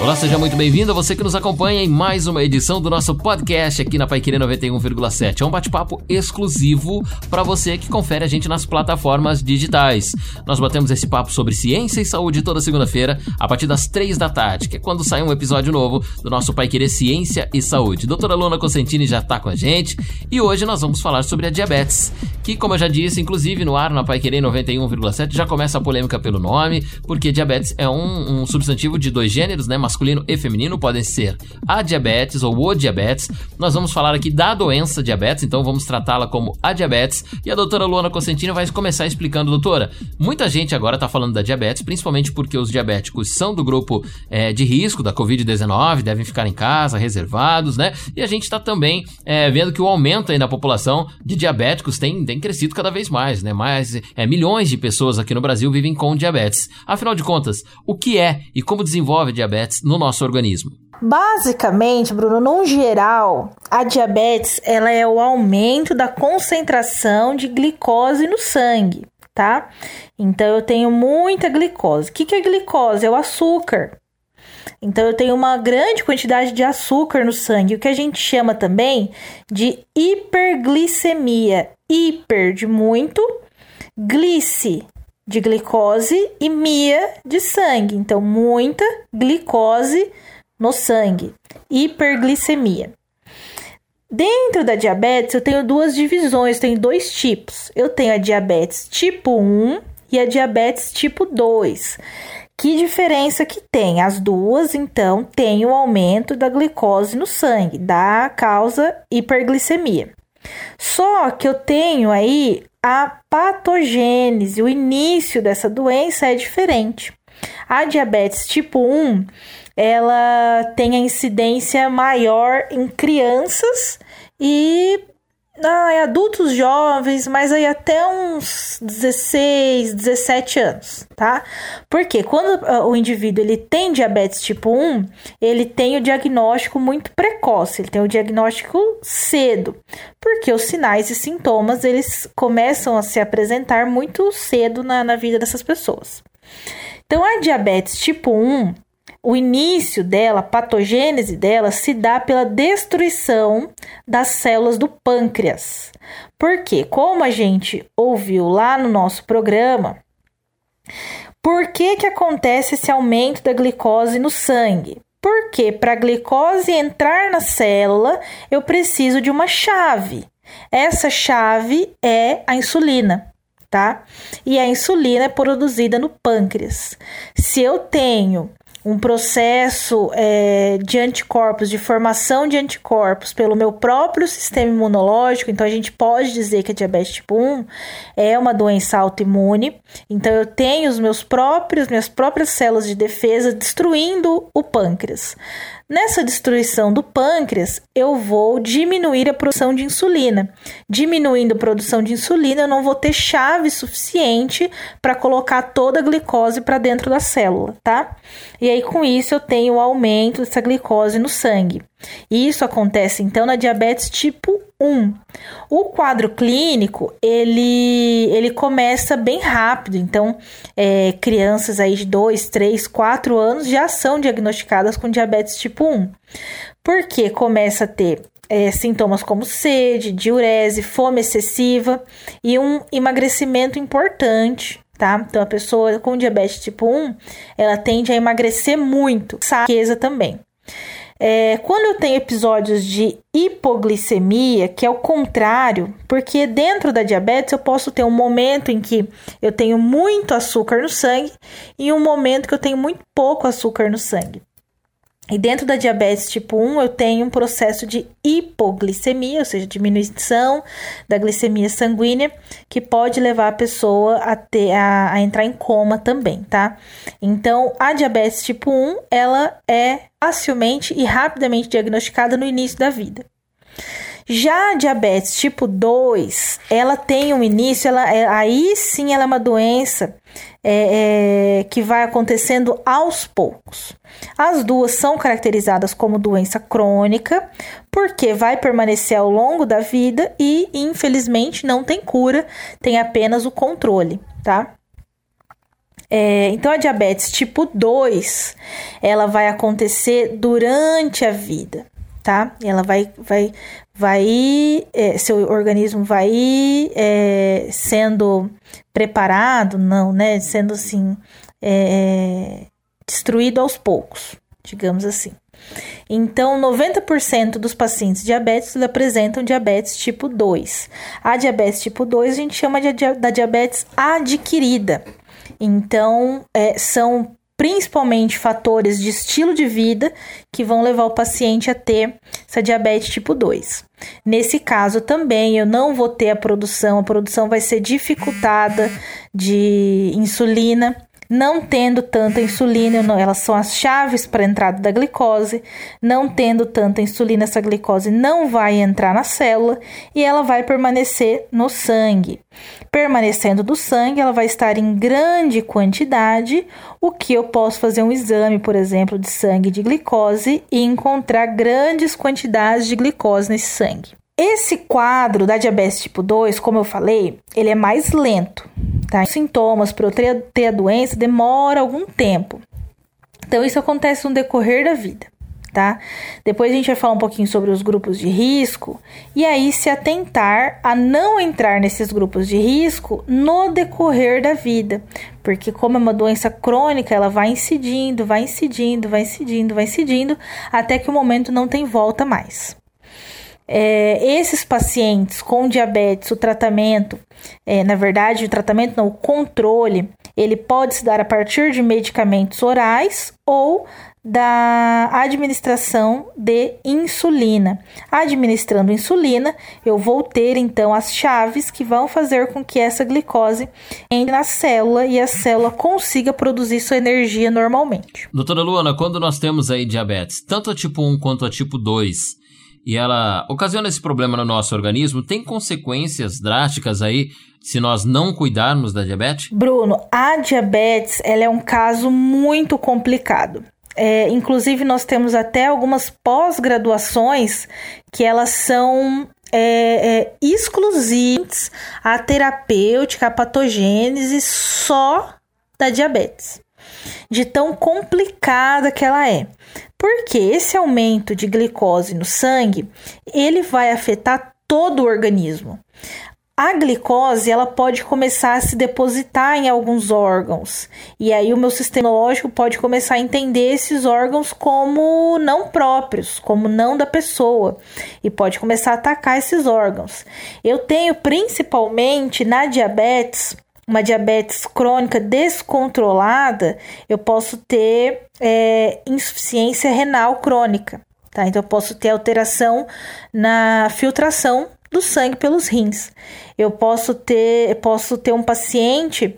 Olá, seja muito bem-vindo. Você que nos acompanha em mais uma edição do nosso podcast aqui na Paiquerê 91,7. É um bate-papo exclusivo para você que confere a gente nas plataformas digitais. Nós batemos esse papo sobre ciência e saúde toda segunda-feira, a partir das três da tarde, que é quando sai um episódio novo do nosso Paiquerê Ciência e Saúde. Doutora Luna Cosentini já está com a gente e hoje nós vamos falar sobre a diabetes, que, como eu já disse, inclusive no ar na Paiquerê 91,7 já começa a polêmica pelo nome, porque diabetes é um, um substantivo de dois gêneros, né? Masculino e feminino, podem ser a diabetes ou o diabetes. Nós vamos falar aqui da doença diabetes, então vamos tratá-la como a diabetes. E a doutora Luana Cosentino vai começar explicando, doutora, muita gente agora está falando da diabetes, principalmente porque os diabéticos são do grupo é, de risco da Covid-19, devem ficar em casa, reservados, né? E a gente está também é, vendo que o aumento aí na população de diabéticos tem, tem crescido cada vez mais, né? Mais é, milhões de pessoas aqui no Brasil vivem com diabetes. Afinal de contas, o que é e como desenvolve diabetes no nosso organismo? Basicamente, Bruno, num geral, a diabetes ela é o aumento da concentração de glicose no sangue, tá? Então eu tenho muita glicose. O que, que é glicose? É o açúcar. Então eu tenho uma grande quantidade de açúcar no sangue, o que a gente chama também de hiperglicemia. Hiper de muito, glice de glicose e mia de sangue. Então, muita glicose no sangue, hiperglicemia. Dentro da diabetes, eu tenho duas divisões, tenho dois tipos. Eu tenho a diabetes tipo 1 e a diabetes tipo 2. Que diferença que tem? As duas, então, têm o aumento da glicose no sangue, da causa hiperglicemia. Só que eu tenho aí a patogênese, o início dessa doença é diferente. A diabetes tipo 1, ela tem a incidência maior em crianças e ah, é adultos jovens, mas aí até uns 16, 17 anos, tá? Porque quando uh, o indivíduo ele tem diabetes tipo 1, ele tem o diagnóstico muito precoce, ele tem o diagnóstico cedo, porque os sinais e sintomas eles começam a se apresentar muito cedo na, na vida dessas pessoas. Então, a diabetes tipo 1, o início dela, a patogênese dela, se dá pela destruição das células do pâncreas. Porque, como a gente ouviu lá no nosso programa, por que, que acontece esse aumento da glicose no sangue? Porque para a glicose entrar na célula, eu preciso de uma chave. Essa chave é a insulina tá? E a insulina é produzida no pâncreas. Se eu tenho um processo é, de anticorpos, de formação de anticorpos pelo meu próprio sistema imunológico, então a gente pode dizer que a diabetes tipo 1 é uma doença autoimune. Então eu tenho os meus próprios, minhas próprias células de defesa destruindo o pâncreas. Nessa destruição do pâncreas, eu vou diminuir a produção de insulina. Diminuindo a produção de insulina, eu não vou ter chave suficiente para colocar toda a glicose para dentro da célula, tá? E aí com isso eu tenho o aumento dessa glicose no sangue. E isso acontece então na diabetes tipo 1. O quadro clínico, ele, ele começa bem rápido, então é, crianças aí de 2, 3, 4 anos já são diagnosticadas com diabetes tipo 1. Porque começa a ter é, sintomas como sede, diurese, fome excessiva e um emagrecimento importante, tá? Então a pessoa com diabetes tipo 1, ela tende a emagrecer muito, saqueza também. É, quando eu tenho episódios de hipoglicemia, que é o contrário, porque dentro da diabetes eu posso ter um momento em que eu tenho muito açúcar no sangue e um momento que eu tenho muito pouco açúcar no sangue. E dentro da diabetes tipo 1, eu tenho um processo de hipoglicemia, ou seja, diminuição da glicemia sanguínea, que pode levar a pessoa a, ter, a, a entrar em coma também, tá? Então, a diabetes tipo 1, ela é facilmente e rapidamente diagnosticada no início da vida. Já a diabetes tipo 2, ela tem um início, ela, é, aí sim ela é uma doença é, é, que vai acontecendo aos poucos. As duas são caracterizadas como doença crônica, porque vai permanecer ao longo da vida e, infelizmente, não tem cura, tem apenas o controle, tá? É, então, a diabetes tipo 2, ela vai acontecer durante a vida, tá? Ela vai, vai, vai, é, seu organismo vai é, sendo preparado, não, né? Sendo assim, é, destruído aos poucos, digamos assim. Então, 90% dos pacientes diabéticos apresentam diabetes tipo 2. A diabetes tipo 2 a gente chama de, da diabetes adquirida. Então, é, são principalmente fatores de estilo de vida que vão levar o paciente a ter essa diabetes tipo 2. Nesse caso também eu não vou ter a produção, a produção vai ser dificultada de insulina não tendo tanta insulina, elas são as chaves para a entrada da glicose. Não tendo tanta insulina, essa glicose não vai entrar na célula e ela vai permanecer no sangue. Permanecendo do sangue, ela vai estar em grande quantidade, o que eu posso fazer um exame, por exemplo, de sangue de glicose e encontrar grandes quantidades de glicose nesse sangue. Esse quadro da diabetes tipo 2, como eu falei, ele é mais lento, tá? Sintomas para eu ter, ter a doença demora algum tempo. Então isso acontece no decorrer da vida, tá? Depois a gente vai falar um pouquinho sobre os grupos de risco e aí se atentar a não entrar nesses grupos de risco no decorrer da vida, porque como é uma doença crônica, ela vai incidindo, vai incidindo, vai incidindo, vai incidindo, até que o momento não tem volta mais é, esses pacientes com diabetes, o tratamento, é, na verdade, o tratamento não, o controle, ele pode se dar a partir de medicamentos orais ou da administração de insulina. Administrando insulina, eu vou ter então as chaves que vão fazer com que essa glicose entre na célula e a célula consiga produzir sua energia normalmente. Doutora Luana, quando nós temos aí diabetes, tanto a tipo 1 quanto a tipo 2, e ela ocasiona esse problema no nosso organismo, tem consequências drásticas aí se nós não cuidarmos da diabetes? Bruno, a diabetes ela é um caso muito complicado. É, inclusive, nós temos até algumas pós-graduações que elas são é, é, exclusivas à terapêutica, à patogênese só da diabetes. De tão complicada que ela é. Porque esse aumento de glicose no sangue, ele vai afetar todo o organismo. A glicose, ela pode começar a se depositar em alguns órgãos. E aí o meu sistema lógico pode começar a entender esses órgãos como não próprios, como não da pessoa, e pode começar a atacar esses órgãos. Eu tenho principalmente na diabetes uma diabetes crônica descontrolada, eu posso ter é, insuficiência renal crônica, tá? Então, eu posso ter alteração na filtração do sangue pelos rins. Eu posso ter, posso ter um paciente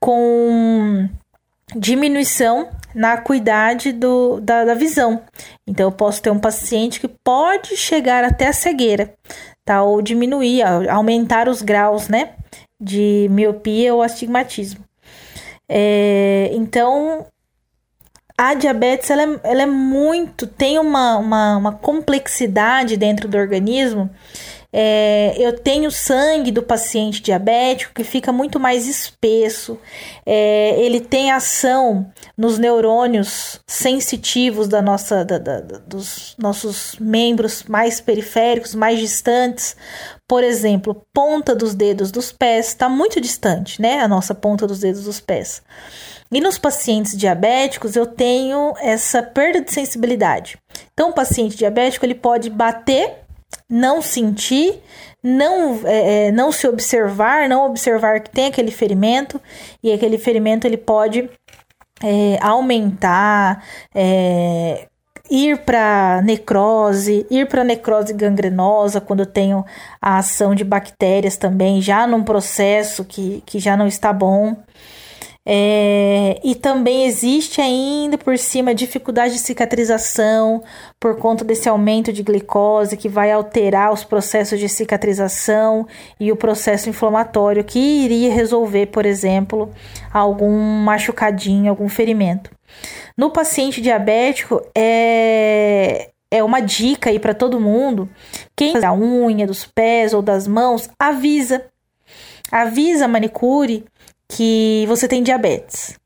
com diminuição na acuidade do, da, da visão. Então, eu posso ter um paciente que pode chegar até a cegueira, tá? Ou diminuir, aumentar os graus, né? De miopia ou astigmatismo. É, então, a diabetes ela é, ela é muito, tem uma, uma, uma complexidade dentro do organismo é, eu tenho sangue do paciente diabético que fica muito mais espesso. É, ele tem ação nos neurônios sensitivos da nossa, da, da, dos nossos membros mais periféricos, mais distantes. Por exemplo, ponta dos dedos dos pés está muito distante, né? A nossa ponta dos dedos dos pés. E nos pacientes diabéticos eu tenho essa perda de sensibilidade. Então, o paciente diabético ele pode bater não sentir, não, é, é, não se observar, não observar que tem aquele ferimento e aquele ferimento ele pode é, aumentar, é, ir para necrose, ir para necrose gangrenosa quando eu tenho a ação de bactérias também, já num processo que, que já não está bom. É, e também existe ainda por cima dificuldade de cicatrização por conta desse aumento de glicose que vai alterar os processos de cicatrização e o processo inflamatório que iria resolver, por exemplo, algum machucadinho, algum ferimento. No paciente diabético é é uma dica aí para todo mundo. Quem a unha dos pés ou das mãos, avisa. Avisa a manicure que você tem diabetes.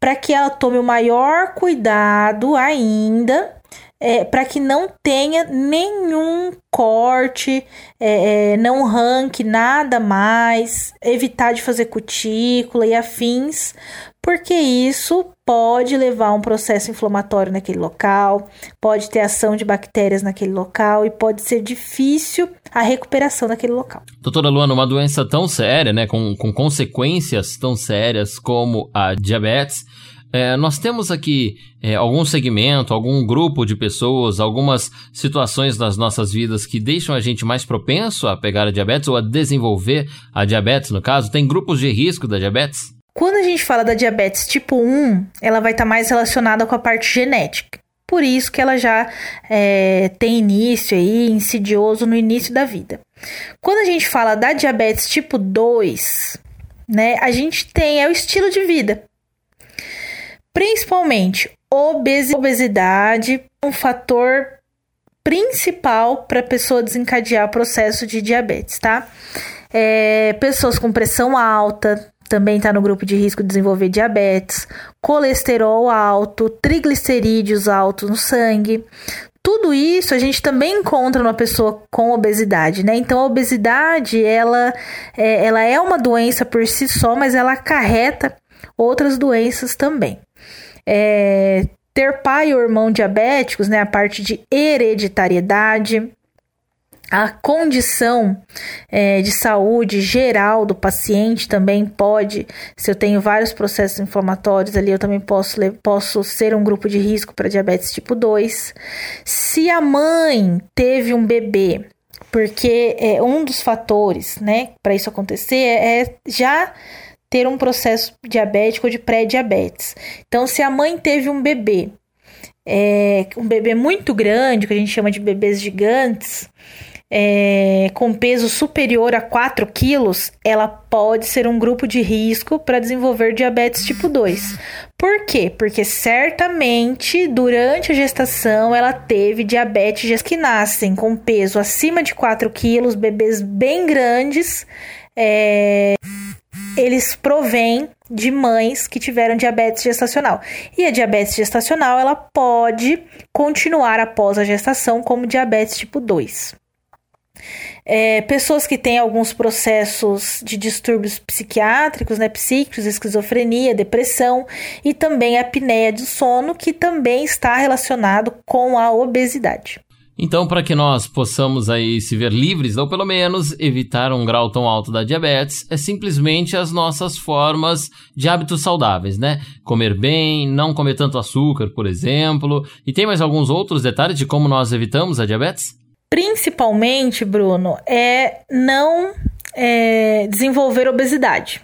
para que ela tome o maior cuidado ainda é, para que não tenha nenhum corte, é, é, não ranque nada mais, evitar de fazer cutícula e afins, porque isso pode levar a um processo inflamatório naquele local, pode ter ação de bactérias naquele local e pode ser difícil a recuperação daquele local. Doutora Luana, uma doença tão séria, né, com, com consequências tão sérias como a diabetes, é, nós temos aqui é, algum segmento, algum grupo de pessoas, algumas situações nas nossas vidas que deixam a gente mais propenso a pegar a diabetes ou a desenvolver a diabetes, no caso? Tem grupos de risco da diabetes? Quando a gente fala da diabetes tipo 1, ela vai estar tá mais relacionada com a parte genética. Por isso que ela já é, tem início aí, insidioso no início da vida. Quando a gente fala da diabetes tipo 2, né, a gente tem é o estilo de vida principalmente obesidade, um fator principal para a pessoa desencadear o processo de diabetes, tá? É, pessoas com pressão alta também está no grupo de risco de desenvolver diabetes, colesterol alto, triglicerídeos altos no sangue. Tudo isso a gente também encontra numa pessoa com obesidade, né? Então a obesidade ela é, ela é uma doença por si só, mas ela acarreta outras doenças também é, ter pai ou irmão diabéticos, né, a parte de hereditariedade, a condição é, de saúde geral do paciente também pode, se eu tenho vários processos inflamatórios ali, eu também posso, posso ser um grupo de risco para diabetes tipo 2. Se a mãe teve um bebê, porque é um dos fatores, né, para isso acontecer é já ter um processo diabético ou de pré-diabetes. Então, se a mãe teve um bebê, é, um bebê muito grande, que a gente chama de bebês gigantes, é, com peso superior a 4 quilos, ela pode ser um grupo de risco para desenvolver diabetes tipo 2. Por quê? Porque certamente durante a gestação ela teve diabetes que nascem com peso acima de 4 quilos, bebês bem grandes. É, eles provêm de mães que tiveram diabetes gestacional. E a diabetes gestacional, ela pode continuar após a gestação como diabetes tipo 2. É, pessoas que têm alguns processos de distúrbios psiquiátricos, né, psíquicos, esquizofrenia, depressão e também apneia do sono, que também está relacionado com a obesidade. Então, para que nós possamos aí se ver livres, ou pelo menos evitar um grau tão alto da diabetes, é simplesmente as nossas formas de hábitos saudáveis, né? Comer bem, não comer tanto açúcar, por exemplo. E tem mais alguns outros detalhes de como nós evitamos a diabetes? Principalmente, Bruno, é não é, desenvolver obesidade.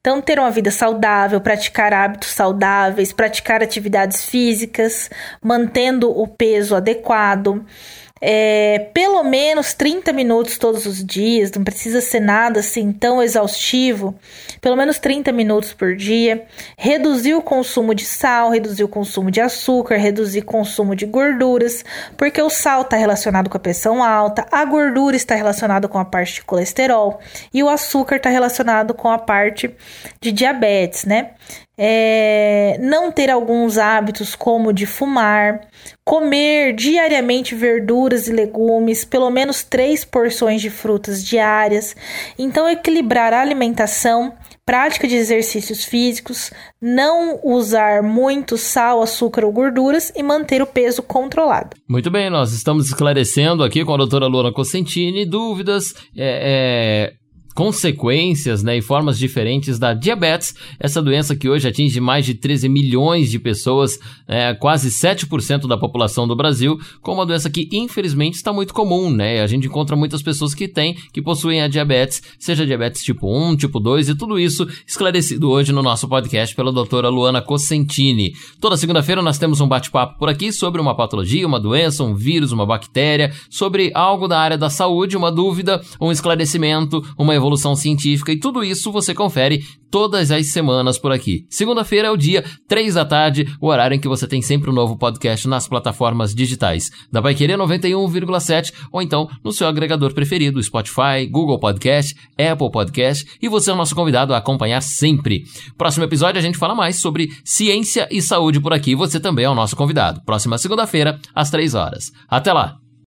Então, ter uma vida saudável, praticar hábitos saudáveis, praticar atividades físicas, mantendo o peso adequado, é, pelo menos 30 minutos todos os dias, não precisa ser nada assim tão exaustivo, pelo menos 30 minutos por dia. Reduzir o consumo de sal, reduzir o consumo de açúcar, reduzir o consumo de gorduras, porque o sal está relacionado com a pressão alta, a gordura está relacionada com a parte de colesterol e o açúcar está relacionado com a parte de diabetes, né? É, não ter alguns hábitos como de fumar, comer diariamente verduras e legumes, pelo menos três porções de frutas diárias. Então, equilibrar a alimentação, prática de exercícios físicos, não usar muito sal, açúcar ou gorduras e manter o peso controlado. Muito bem, nós estamos esclarecendo aqui com a doutora Luana Cosentini dúvidas. É, é consequências né, e formas diferentes da diabetes, essa doença que hoje atinge mais de 13 milhões de pessoas, é, quase 7% da população do Brasil, com uma doença que infelizmente está muito comum, né? A gente encontra muitas pessoas que têm, que possuem a diabetes, seja diabetes tipo 1, tipo 2 e tudo isso esclarecido hoje no nosso podcast pela doutora Luana Cosentini. Toda segunda-feira nós temos um bate-papo por aqui sobre uma patologia, uma doença, um vírus, uma bactéria, sobre algo da área da saúde, uma dúvida, um esclarecimento, uma evolução científica e tudo isso você confere todas as semanas por aqui. Segunda-feira é o dia, 3 da tarde, o horário em que você tem sempre um novo podcast nas plataformas digitais da Baiqueria 91,7 ou então no seu agregador preferido, Spotify, Google Podcast, Apple Podcast e você é o nosso convidado a acompanhar sempre. Próximo episódio a gente fala mais sobre ciência e saúde por aqui. Você também é o nosso convidado. Próxima segunda-feira, às 3 horas. Até lá!